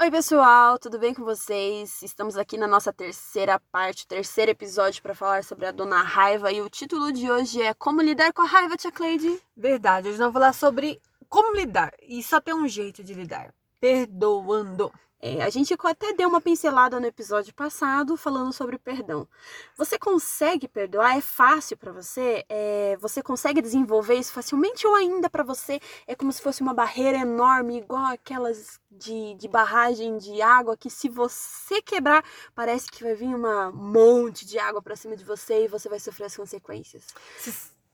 Oi, pessoal, tudo bem com vocês? Estamos aqui na nossa terceira parte, terceiro episódio para falar sobre a dona raiva e o título de hoje é Como lidar com a raiva, tia Cleide? Verdade, hoje nós vamos falar sobre como lidar e só tem um jeito de lidar: perdoando. É, a gente até deu uma pincelada no episódio passado falando sobre perdão. Você consegue perdoar? É fácil para você? É, você consegue desenvolver isso facilmente ou ainda para você é como se fosse uma barreira enorme, igual aquelas de, de barragem de água que se você quebrar parece que vai vir um monte de água para cima de você e você vai sofrer as consequências.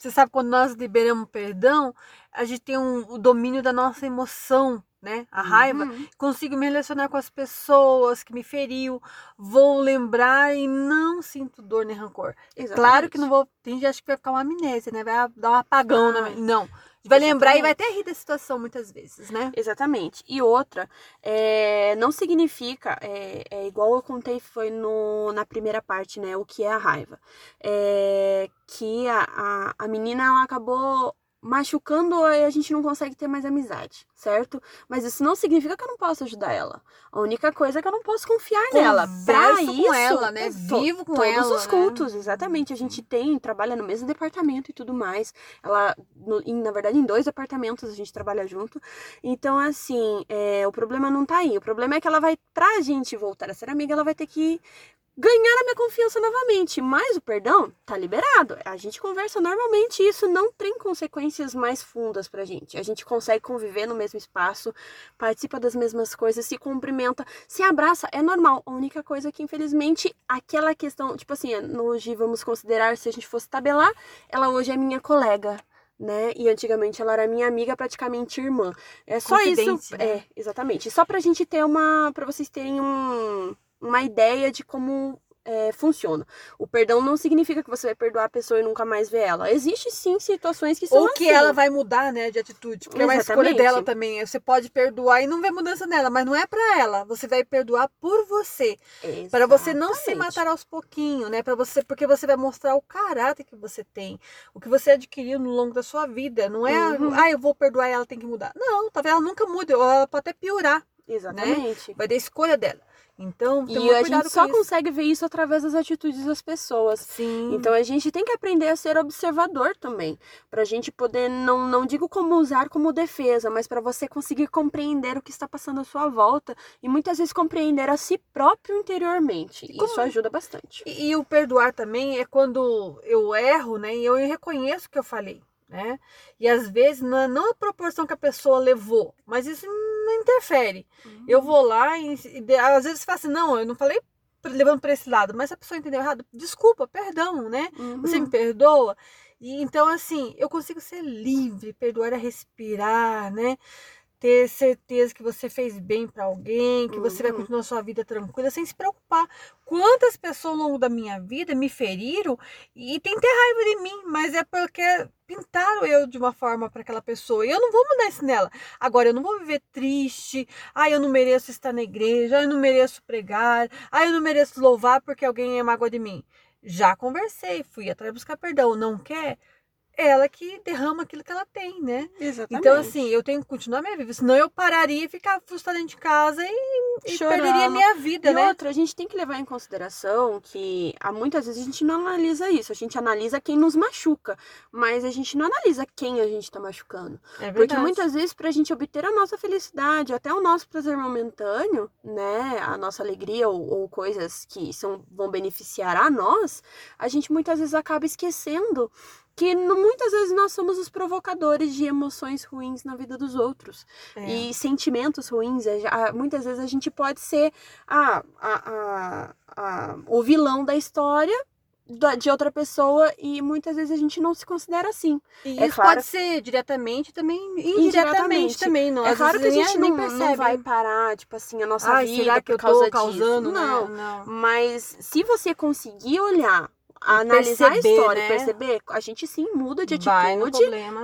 Você sabe quando nós liberamos perdão, a gente tem um, o domínio da nossa emoção né? A raiva, uhum. consigo me relacionar com as pessoas que me feriu, vou lembrar e não sinto dor nem rancor. Exatamente. Claro que não vou, tem gente que vai ficar uma amnésia, né? Vai dar um apagão, ah, na... não. Vai Exatamente. lembrar e vai até rir da situação muitas vezes, né? Exatamente. E outra, é, não significa, é, é, igual eu contei, foi no, na primeira parte, né? O que é a raiva. É, que a, a, a menina ela acabou machucando e a gente não consegue ter mais amizade, certo? Mas isso não significa que eu não posso ajudar ela. A única coisa é que eu não posso confiar Converso nela. Pra com isso, ela, né? Vivo com todos ela. Todos os cultos, né? exatamente. A gente tem, trabalha no mesmo departamento e tudo mais. Ela, no, em, na verdade, em dois departamentos a gente trabalha junto. Então, assim, é, o problema não tá aí. O problema é que ela vai, pra gente voltar a ser amiga, ela vai ter que ganhar a minha confiança novamente. Mas o perdão tá liberado. A gente conversa normalmente e isso não tem consequências mais fundas pra gente. A gente consegue conviver no mesmo espaço, participa das mesmas coisas, se cumprimenta, se abraça, é normal. A única coisa é que, infelizmente, aquela questão, tipo assim, hoje vamos considerar, se a gente fosse tabelar, ela hoje é minha colega né? E antigamente ela era minha amiga, praticamente irmã. É só isso. Né? É, exatamente. Só pra gente ter uma. para vocês terem um, uma ideia de como é, funciona. O perdão não significa que você vai perdoar a pessoa e nunca mais ver ela. Existe sim situações que são Ou que assim. ela vai mudar, né, de atitude. Porque Exatamente. é uma escolha dela também. Você pode perdoar e não vê mudança nela, mas não é para ela. Você vai perdoar por você. Para você não se matar aos pouquinhos, né? Para você, porque você vai mostrar o caráter que você tem, o que você adquiriu no longo da sua vida. Não é, uhum. ah, eu vou perdoar ela tem que mudar. Não, talvez ela nunca mude, ou ela pode até piorar. Né? Exatamente. Né? Vai dar escolha dela. Então, e a gente só isso. consegue ver isso através das atitudes das pessoas. Sim. Então a gente tem que aprender a ser observador também, pra gente poder não não digo como usar como defesa, mas para você conseguir compreender o que está passando à sua volta e muitas vezes compreender a si próprio interiormente. Como... Isso ajuda bastante. E, e o perdoar também é quando eu erro, né? E eu reconheço que eu falei né? E às vezes não, não a proporção que a pessoa levou, mas isso não interfere. Uhum. Eu vou lá e, e às vezes fala assim, não, eu não falei levando para esse lado, mas a pessoa entendeu errado, desculpa, perdão, né? Uhum. Você me perdoa. E então assim, eu consigo ser livre, perdoar é respirar, né? Ter certeza que você fez bem para alguém, que você vai uhum. continuar sua vida tranquila, sem se preocupar. Quantas pessoas ao longo da minha vida me feriram e tem ter raiva de mim, mas é porque pintaram eu de uma forma para aquela pessoa e eu não vou mudar isso nela. Agora, eu não vou viver triste, ah, eu não mereço estar na igreja, ah, eu não mereço pregar, ah, eu não mereço louvar porque alguém é mágoa de mim. Já conversei, fui atrás buscar perdão, não quer? Ela que derrama aquilo que ela tem, né? Exatamente. Então, assim, eu tenho que continuar minha vida. Senão eu pararia e ficar frustrada dentro de casa e, e perderia minha vida, e né? outra, a gente tem que levar em consideração que há muitas vezes a gente não analisa isso. A gente analisa quem nos machuca, mas a gente não analisa quem a gente tá machucando. É verdade. Porque muitas vezes, pra gente obter a nossa felicidade, até o nosso prazer momentâneo, né? A nossa alegria ou, ou coisas que são, vão beneficiar a nós, a gente muitas vezes acaba esquecendo que muitas vezes nós somos os provocadores de emoções ruins na vida dos outros é. e sentimentos ruins. É, muitas vezes a gente pode ser a, a, a, o vilão da história de outra pessoa e muitas vezes a gente não se considera assim. E é isso claro, pode ser diretamente também indiretamente, indiretamente também. Não, é claro que a gente não, não, vai parar, tipo assim, a nossa Ai, vida será que por causa eu tô causando, disso. Não, né? não. Mas se você conseguir olhar analisar perceber, a história né? e perceber, a gente sim muda de atitude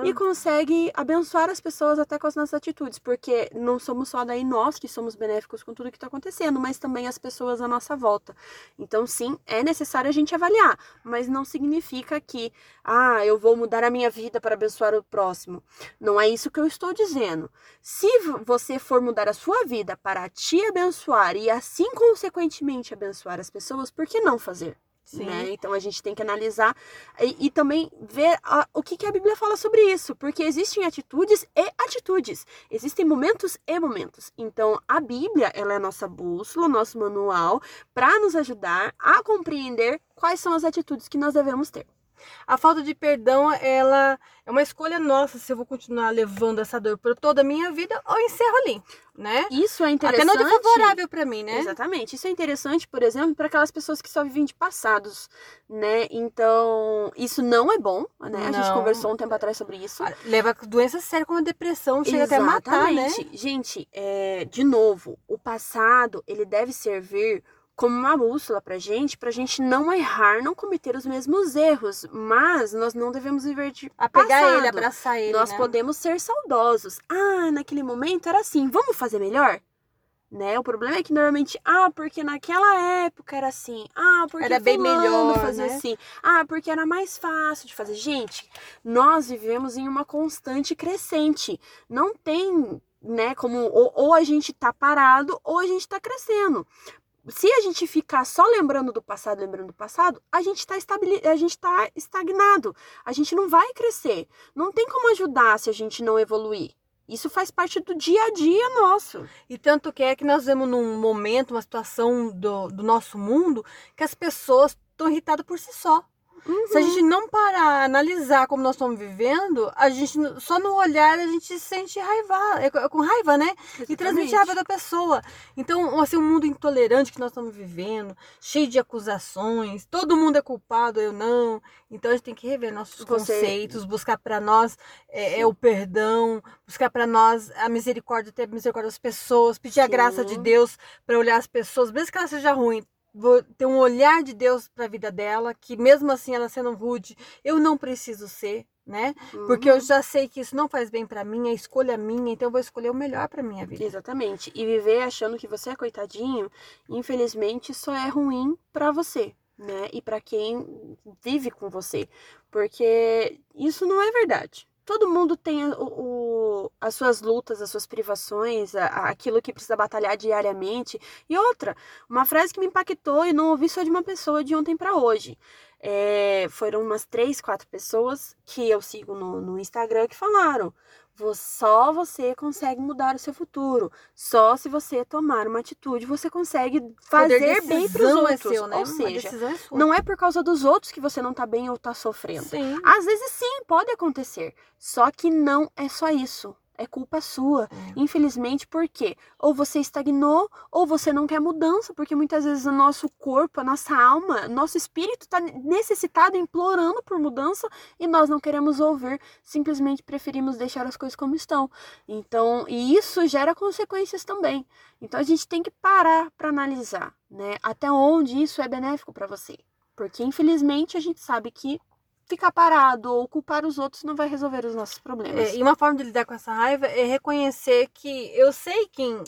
e consegue abençoar as pessoas até com as nossas atitudes, porque não somos só daí nós que somos benéficos com tudo que está acontecendo, mas também as pessoas à nossa volta. Então, sim, é necessário a gente avaliar, mas não significa que, ah, eu vou mudar a minha vida para abençoar o próximo. Não é isso que eu estou dizendo. Se você for mudar a sua vida para te abençoar e assim, consequentemente, abençoar as pessoas, por que não fazer? Sim. né? Então a gente tem que analisar e, e também ver a- o que, que a Bíblia fala sobre isso, porque existem atitudes e atitudes, existem momentos e momentos. Então a Bíblia ela é a nossa bússola, nosso manual para nos ajudar a compreender quais são as atitudes que nós devemos ter. A falta de perdão, ela é uma escolha nossa se eu vou continuar levando essa dor por toda a minha vida ou encerro ali, né? Isso é Até interessante. não é favorável pra mim, né? Exatamente. Isso é interessante, por exemplo, para aquelas pessoas que só vivem de passados, né? Então, isso não é bom, né? A gente Não. conversou um tempo atrás sobre isso. Ah, Leva doenças sérias como a depressão, chega até a matar, né? Exatamente. Gente, é, de novo, o passado, ele deve servir como uma bússola pra gente, pra gente não errar, não cometer os mesmos erros, mas nós não devemos viver de Apegar passado. ele, abraçar ele, Nós né? podemos ser saudosos. Ah, naquele momento era assim, vamos fazer melhor? Né? O problema é que normalmente, ah, porque naquela época era assim, ah, porque Era bem melhor, fazia né? assim, ah, porque era mais fácil de fazer. Gente, nós vivemos em uma constante crescente. Não tem, né, como ou, ou a gente tá parado ou a gente tá crescendo. Se a gente ficar só lembrando do passado, lembrando do passado, a gente tá estabili a gente tá estagnado. A gente não vai crescer. Não tem como ajudar se a gente não evoluir. Isso faz parte do dia a dia nosso. E tanto que é que nós vemos num momento, uma situação do, do nosso mundo, que as pessoas estão irritadas por si só. Se a gente não parar, analisar como nós estamos vivendo, a gente só no olhar a gente se sente raiva, é co- com raiva, né? E transmite a raiva da pessoa. Então, assim, um mundo intolerante que nós estamos vivendo, cheio de acusações, todo mundo é culpado, eu não. Então a gente tem que rever nossos conceitos, buscar para nós é, é, o perdão, buscar para nós a misericórdia, ter misericórdia das pessoas, pedir a graça de Sim. Deus para olhar as pessoas, mesmo que ela seja ruim, ter um olhar de Deus para a vida dela, que mesmo assim ela sendo rude, eu não preciso ser, né? Porque Uhum. eu já sei que isso não faz bem para mim, é escolha minha, então eu vou escolher o melhor para minha vida. Exatamente. E viver achando que você é coitadinho, infelizmente, só é ruim pra você, né? E pra quem vive com você. Porque isso não é verdade. Todo mundo tem o, o- as suas lutas, as suas privações, a- a- aquilo que precisa batalhar diariamente. E outra, uma frase que me impactou e não ouvi só de uma pessoa de ontem pra hoje. É, foram umas três, quatro pessoas que eu sigo no, no Instagram que falaram: "Vo- só você consegue mudar o seu futuro. Só se você tomar uma atitude, você consegue fazer bem pros decisão outros. É seu, né? Ou seja, é não é por causa dos outros que você não tá bem ou tá sofrendo. Sim. Às vezes sim, pode acontecer. Só que não é só isso. É culpa sua. É. Infelizmente, por quê? Ou você estagnou, ou você não quer mudança, porque muitas vezes o nosso corpo, a nossa alma, nosso espírito está necessitado, implorando por mudança, e nós não queremos ouvir, simplesmente preferimos deixar as coisas como estão. Então, e isso gera consequências também. Então a gente tem que parar para analisar, né? Até onde isso é benéfico para você. Porque infelizmente a gente sabe que ficar parado ou culpar os outros não vai resolver os nossos problemas. É, e uma forma de lidar com essa raiva é reconhecer que eu sei quem,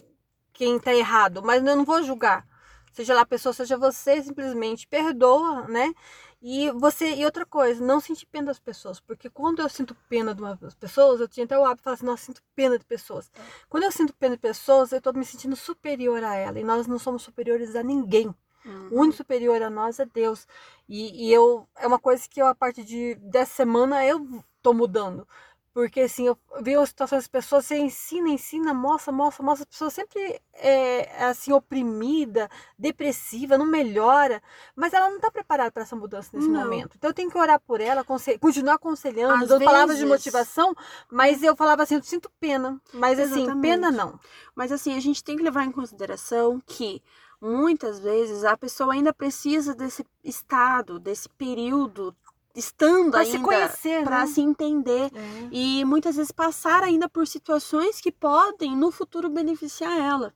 quem tá errado, mas eu não vou julgar. Seja lá a pessoa, seja você, simplesmente perdoa, né? E você, e outra coisa, não sentir pena das pessoas, porque quando eu sinto pena de umas pessoas, eu tinha até o hábito de falar assim, nossa, sinto pena de pessoas. Quando eu sinto pena de pessoas, eu tô me sentindo superior a ela, e nós não somos superiores a ninguém. Uhum. O único superior a nós é Deus. E, e eu é uma coisa que eu, a partir de, dessa semana eu tô mudando. Porque assim, eu vi as situações das pessoas, você ensina, ensina, mostra, mostra, mostra, as pessoas sempre é assim, oprimida, depressiva, não melhora, mas ela não está preparada para essa mudança nesse Não. momento. Então eu tenho que orar por ela, continuar aconselhando, Às dando palavras de vezes- motivação, mas eu falava assim, eu sinto pena. Mas assim, Exatamente. pena não. Mas assim, a gente tem que levar em consideração que muitas vezes a pessoa ainda precisa desse estado, desse período, estando Para se ainda conhecer, para né? se entender É. e muitas vezes passar ainda por situações que podem no futuro beneficiar ela.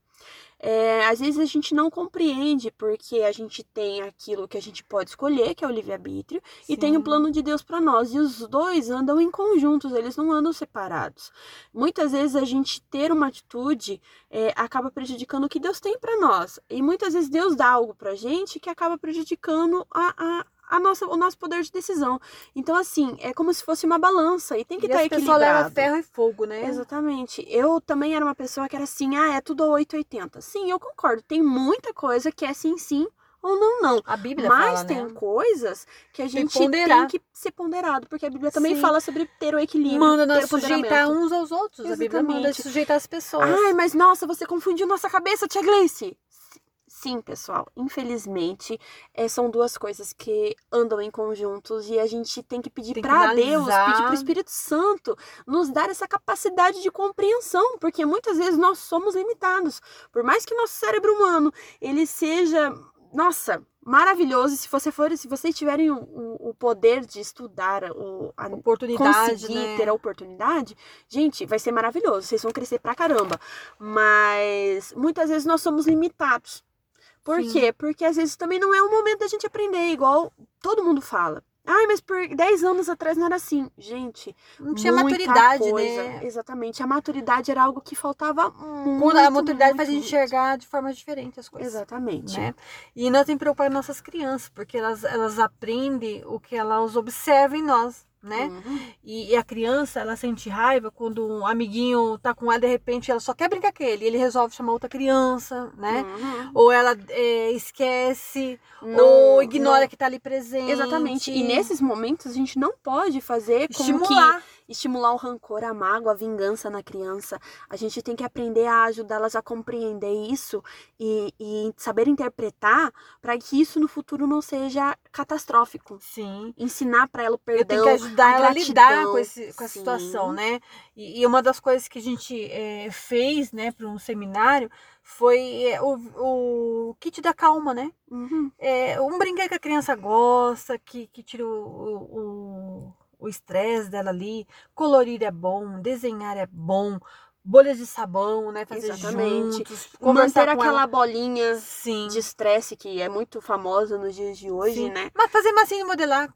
É, às vezes a gente não compreende porque a gente tem aquilo que a gente pode escolher, que é o livre-arbítrio, e tem o plano de Deus para nós. E os dois andam em conjuntos, eles não andam separados. Muitas vezes a gente ter uma atitude é, acaba prejudicando o que Deus tem para nós. E muitas vezes Deus dá algo pra gente que acaba prejudicando a, a a nossa, o nosso poder de decisão. Então, assim, é como se fosse uma balança e tem que estar tá equilibrado. leva ferro e fogo, né? Exatamente. Eu também era uma pessoa que era assim, ah, é tudo 880. Sim, eu concordo. Tem muita coisa que é sim, sim ou não, não. A Bíblia Mas fala, tem né? coisas que a gente tem, tem, que ser ponderado, porque a Bíblia também Sim. fala sobre ter o equilíbrio. Manda nós sujeitar uns aos outros. Exatamente. A Bíblia manda sujeitar as pessoas. Ai, mas nossa, você confundiu nossa cabeça, Tia Gleice. Sim, pessoal, infelizmente, é, são duas coisas que andam em conjuntos e a gente tem que pedir para Deus, pedir para o Espírito Santo nos dar essa capacidade de compreensão, porque muitas vezes nós somos limitados. Por mais que nosso cérebro humano ele seja, nossa, maravilhoso. Se você for, se vocês tiverem o, o, poder de estudar, o, a oportunidade, conseguir né? ter a oportunidade, gente, vai ser maravilhoso. Vocês vão crescer pra caramba. Mas muitas vezes nós somos limitados. Por Sim. quê? Porque às vezes também não é o momento da gente aprender, igual todo mundo fala. Ai, mas por 10 anos atrás não era assim. Gente, não tinha maturidade, né? coisa. né? Exatamente. A maturidade era algo que faltava muito. Quando a maturidade muito, faz a gente enxergar de forma diferente as coisas. Exatamente. Né? E nós temos que preocupar nossas crianças, porque elas, elas aprendem o que elas observam em nós né? Uhum. E, e, a criança, ela sente raiva quando um amiguinho tá com ela, de repente ela só quer brincar com ele, ele resolve chamar outra criança, né? Uhum. Ou ela é, esquece, não, ou ignora não. que tá ali presente. Exatamente. E nesses momentos a gente não pode fazer com Estimular. que estimular o rancor, a mágoa, a vingança na criança. A gente tem que aprender a ajudá-las a compreender isso e, e saber interpretar para que isso no futuro não seja catastrófico. Sim. Ensinar para ela o perdão. Eu tenho que ajudar ela a lidar com, esse, com a situação, né? E, e, uma das coisas que a gente é, fez, né, para um seminário foi é, o, o kit da calma, né? Uhum. É, um brinquedo que a criança gosta, que, que tira o, o o estresse dela ali. Colorir é bom, desenhar é bom, bolhas de sabão, né? Fazer Exatamente. juntos. Manter aquela ela. bolinha Sim. de estresse que é muito famosa nos dias de hoje, Sim. né? Mas fazer massinha de modelar.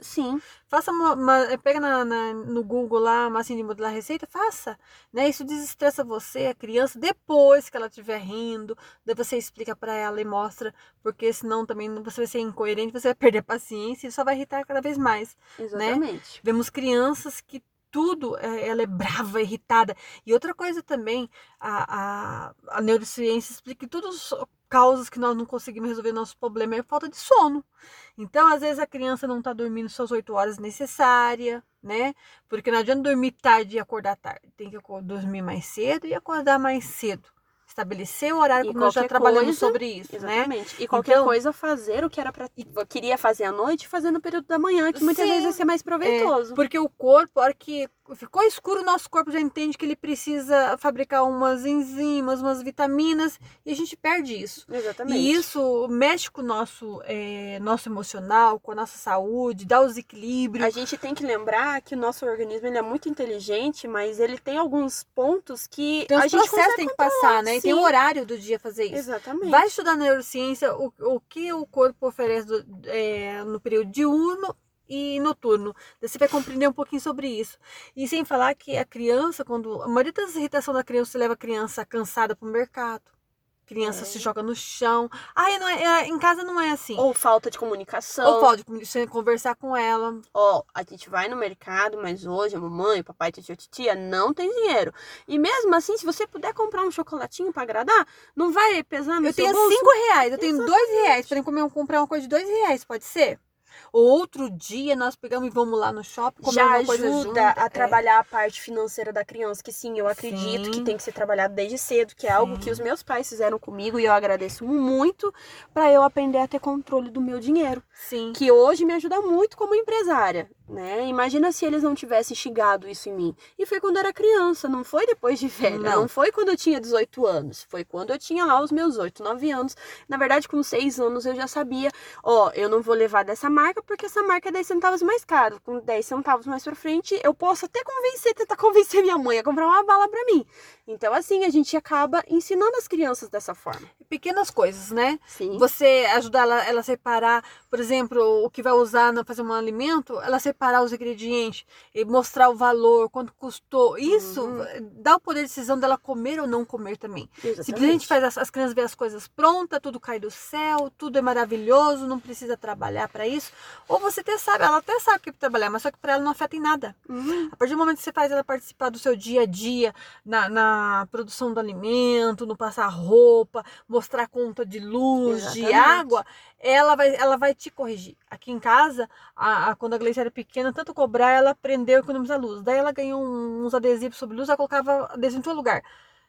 Sim. Faça uma, uma pega na, na, no Google lá, massinha de modelar receita, faça. Né? Isso desestressa você, a criança, depois que ela estiver rindo, daí você explica para ela e mostra, porque senão também você vai ser incoerente, você vai perder a paciência e só vai irritar cada vez mais. Né? Exatamente. Né? Vemos crianças que tudo, é, ela é brava, irritada. E outra coisa também, a, a, a neurociência explica que tudo causas que nós não conseguimos resolver nosso problema é falta de sono. Então, às vezes a criança não está dormindo suas oito horas necessárias, né? Porque não adianta dormir tarde e acordar tarde. Tem que dormir mais cedo e acordar mais cedo estabelecer o horário, como nós já trabalhamos coisa, sobre isso, né? exatamente. né? E qualquer então, coisa fazer o que era para queria fazer à noite, fazer no período da manhã, que muitas sim, vezes vai ser mais proveitoso. É, porque o corpo, a hora que ficou escuro, o nosso corpo já entende que ele precisa fabricar umas enzimas, umas vitaminas, e a gente perde isso. Exatamente. E isso mexe com o nosso, é, nosso emocional, com a nossa saúde, dá os equilíbrios. A gente tem que lembrar que o nosso organismo ele é muito inteligente, mas ele tem alguns pontos que tem a gente tem que passar, né? E tem o horário do dia fazer isso. Exatamente. Vai estudar neurociência, o, o que o corpo oferece do, é, no período diurno e noturno. Você vai compreender um pouquinho sobre isso. E sem falar que a criança, quando a maioria das irritações da criança, você leva a criança cansada para o mercado criança é. se joga no chão. Ai, não é, é, em casa não é assim. Ou falta de comunicação. Ou falta de conversar com ela. Ó, a gente vai no mercado, mas hoje a mamãe, o papai, tia, tia não tem dinheiro. E mesmo assim, se você puder comprar um chocolatinho para agradar, não vai pesar no eu seu tenho bolso. cinco reais, eu tenho Exatamente. dois reais para comprar uma coisa de dois reais, pode ser? Outro dia nós pegamos e vamos lá no shopping comer Já uma coisa ajuda a é. trabalhar a parte financeira da criança, que sim, eu acredito sim. que tem que ser trabalhado desde cedo, que é sim. algo que os meus pais fizeram comigo e eu agradeço muito para eu aprender a ter controle do meu dinheiro. Sim. Que hoje me ajuda muito como empresária. Né? Imagina se eles não tivessem instigado isso em mim. E foi quando eu era criança, não foi depois de velha, não, não foi quando eu tinha 18 anos, foi quando eu tinha lá os meus 8, 9 anos. Na verdade, com 6 anos eu já sabia, ó, eu não vou levar dessa marca porque essa marca é 10 centavos mais caro. Com 10 centavos mais pra frente, eu posso até convencer, tentar convencer minha mãe a comprar uma bala para mim. Então, assim, a gente acaba ensinando as crianças dessa forma. Pequenas coisas, né? Sim. Você ajudar ela, ela a separar, por exemplo, o que vai usar para fazer um alimento, ela separar os ingredientes e mostrar o valor, quanto custou. Isso uhum. dá o poder de decisão dela comer ou não comer também. Exatamente. Simplesmente faz as, as crianças ver as coisas prontas, tudo cai do céu, tudo é maravilhoso, não precisa trabalhar para isso. Ou você até sabe, ela até sabe o que trabalhar, mas só que para ela não afeta em nada. Uhum. A partir do momento que você faz ela participar do seu dia a dia, na, na produção do alimento, no passar roupa, mostrar conta de luz, Exatamente. de água, ela vai, ela vai te corrigir. Aqui em casa, a, a, quando a Gleice era pequena, tanto cobrar, ela aprendeu a economizar luz. Daí ela ganhou uns adesivos sobre luz, ela colocava adesivo em todo lugar.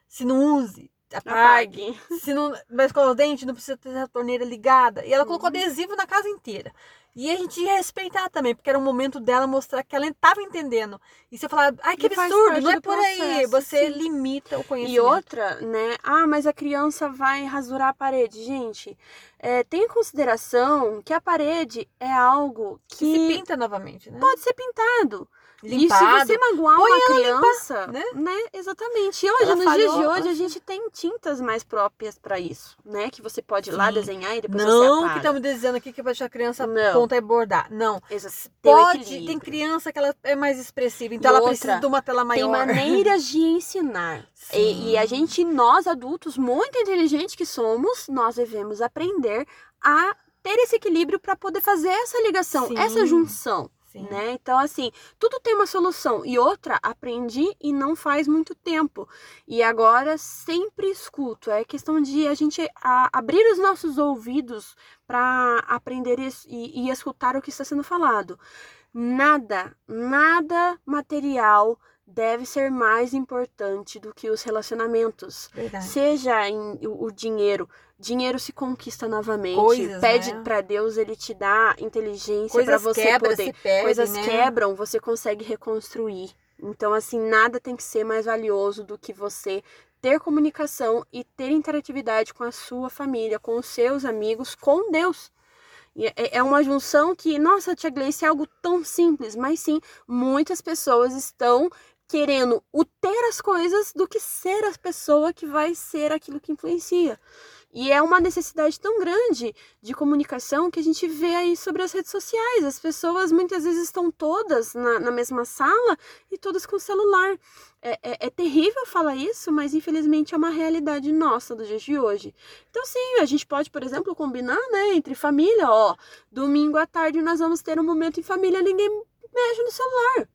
Se não use, apague. Se não vai escovar os dentes, não precisa ter a torneira ligada. E ela colocou uhum. adesivo na casa inteira. E a gente ia respeitar também, porque era um momento dela mostrar que ela estava entendendo. E você falar, ai que e absurdo, não é por processo, aí. Você sim. limita o conhecimento. E outra, né? Ah, mas a criança vai rasurar a parede. Gente, é, tenha em consideração que a parede é algo que. que se pinta novamente, né? Pode ser pintado. Limpado. E se você magoar Põe uma criança, limpar, né? né? Exatamente. E hoje, Ela nos falhou, dias de hoje, a gente tem tintas mais próprias para isso, né? Que você pode ir lá desenhar e depois não você Não que estamos dizendo aqui que vai deixar a criança não. ponta e bordar. Não. Exato. Pode, tem criança que ela é mais expressiva, então e ela outra, precisa de uma tela maior. Tem maneiras de ensinar. E, e a gente, nós adultos, muito inteligentes que somos, nós devemos aprender a ter esse equilíbrio para poder fazer essa ligação, Sim. essa junção. Sim. Né? Então, assim, tudo tem uma solução. E outra, aprendi e não faz muito tempo. E agora sempre escuto. É questão de a gente a, abrir os nossos ouvidos para aprender e, e, e escutar o que está sendo falado. Nada, nada material deve ser mais importante do que os relacionamentos. Verdade. Seja em, o, o dinheiro, dinheiro se conquista novamente. Coisas, Pede né? para Deus, ele te dá inteligência para você quebra, poder. Perde, Coisas né? quebram, você consegue reconstruir. Então, assim, nada tem que ser mais valioso do que você ter comunicação e ter interatividade com a sua família, com os seus amigos, com Deus. É, é uma junção que, nossa, Tia Gleice, é algo tão simples, mas sim, muitas pessoas estão querendo o ter as coisas do que ser a pessoa que vai ser aquilo que influencia. E é uma necessidade tão grande de comunicação que a gente vê aí sobre as redes sociais. As pessoas muitas vezes estão todas na, na mesma sala e todas com celular. É, é, é, terrível falar isso, mas infelizmente é uma realidade nossa dos dias de hoje. Então, sim, a gente pode, por exemplo, combinar, né, entre família, ó, domingo à tarde nós vamos ter um momento em família, ninguém mexe no celular.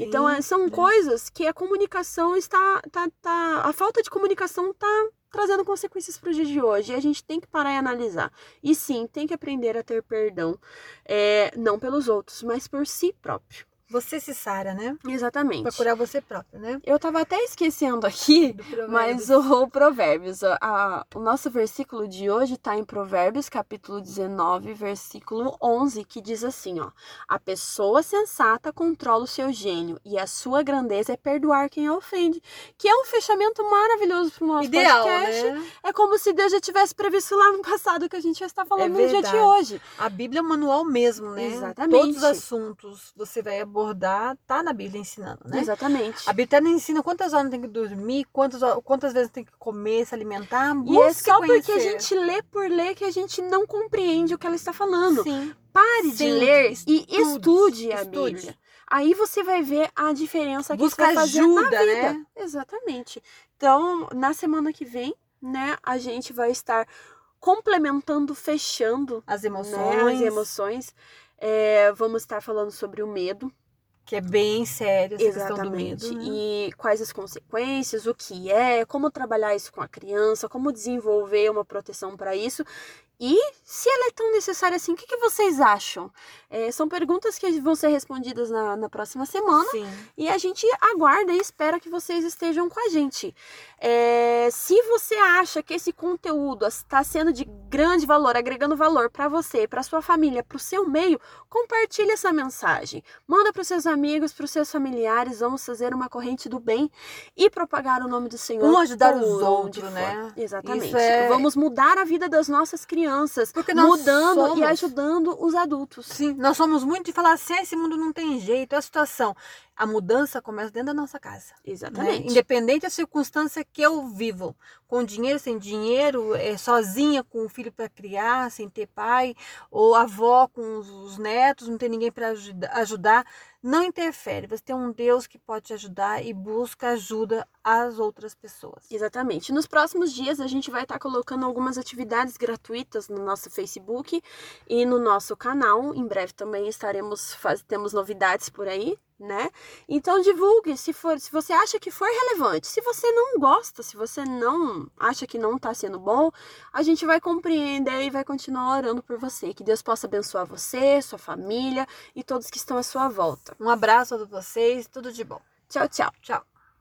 Sim, então, é, são né? coisas que a comunicação está, tá, tá, a falta de comunicação está trazendo consequências para o dia de hoje. E a gente tem que parar e analisar. E sim, tem que aprender a ter perdão, é, não pelos outros, mas por si próprio. Você se sara, né? Exatamente. Procurar você próprio, né? Eu tava até esquecendo aqui, mas o, o Provérbios, a, a, o nosso versículo de hoje tá em Provérbios, capítulo 19, versículo 11, que diz assim, ó: A pessoa sensata controla o seu gênio e a sua grandeza é perdoar quem a ofende, que é um fechamento maravilhoso pro nosso Ideal, podcast. Né? É como se Deus já tivesse previsto lá no passado que a gente já está falando é no dia de hoje. A Bíblia é um manual mesmo, né? Exatamente. Todos os assuntos você vai abordar abordar, tá na Bíblia ensinando, né? Exatamente. A Bíblia ensina quantas horas tem que dormir, quantas, quantas vezes tem que comer, se alimentar. E é só porque a gente lê por ler que a gente não compreende o que ela está falando. Sim. Pare Sim. de ler e estude, estude a estude. Bíblia. Aí você vai ver a diferença que Busca isso vai fazer ajuda, na vida. né? Exatamente. Então, na semana que vem, né, a gente vai estar complementando, fechando as emoções. Né, as emoções. É, vamos estar falando sobre o medo, que é bem sério essa Exatamente. questão do medo. Né? E quais as consequências, o que é, como trabalhar isso com a criança, como desenvolver uma proteção para isso. E se ela é tão necessária assim, o que, que vocês acham? É, são perguntas que vão ser respondidas na, na próxima semana. Sim. E a gente aguarda e espera que vocês estejam com a gente. É, se você acha que esse conteúdo está sendo de grande valor, agregando valor para você, para sua família, para o seu meio, compartilhe essa mensagem. Manda para os seus amigos, para os seus familiares. Vamos fazer uma corrente do bem e propagar o nome do Senhor. Um ajudar os outros, né? Exatamente. É- Vamos mudar a vida das nossas crianças, Porque nós mudando e somos- ajudando os adultos. Sim, nós somos muito de falar assim, "Ah, esse mundo não tem jeito, é a situação. A mudança começa dentro da nossa casa. né? Exatamente. Independente da circunstância que eu vivo, com dinheiro, sem dinheiro, é, sozinha, com o filho para criar, sem ter pai, ou avó com os, os netos, não tem ninguém para ajudar, não interfere. Você tem um Deus que pode te ajudar e busca ajuda às outras pessoas. Exatamente. Nos próximos dias a gente vai estar colocando algumas atividades gratuitas no nosso Facebook e no nosso canal. Em breve também estaremos faz... temos novidades por aí, né? Então divulgue se for, se você acha que for relevante. Se você não gosta, se você não acha que não está sendo bom, a gente vai compreender e vai continuar orando por você. Que Deus possa abençoar você, sua família e todos que estão à sua volta. Um abraço a todos vocês, tudo de bom. Tchau, tchau. Tchau.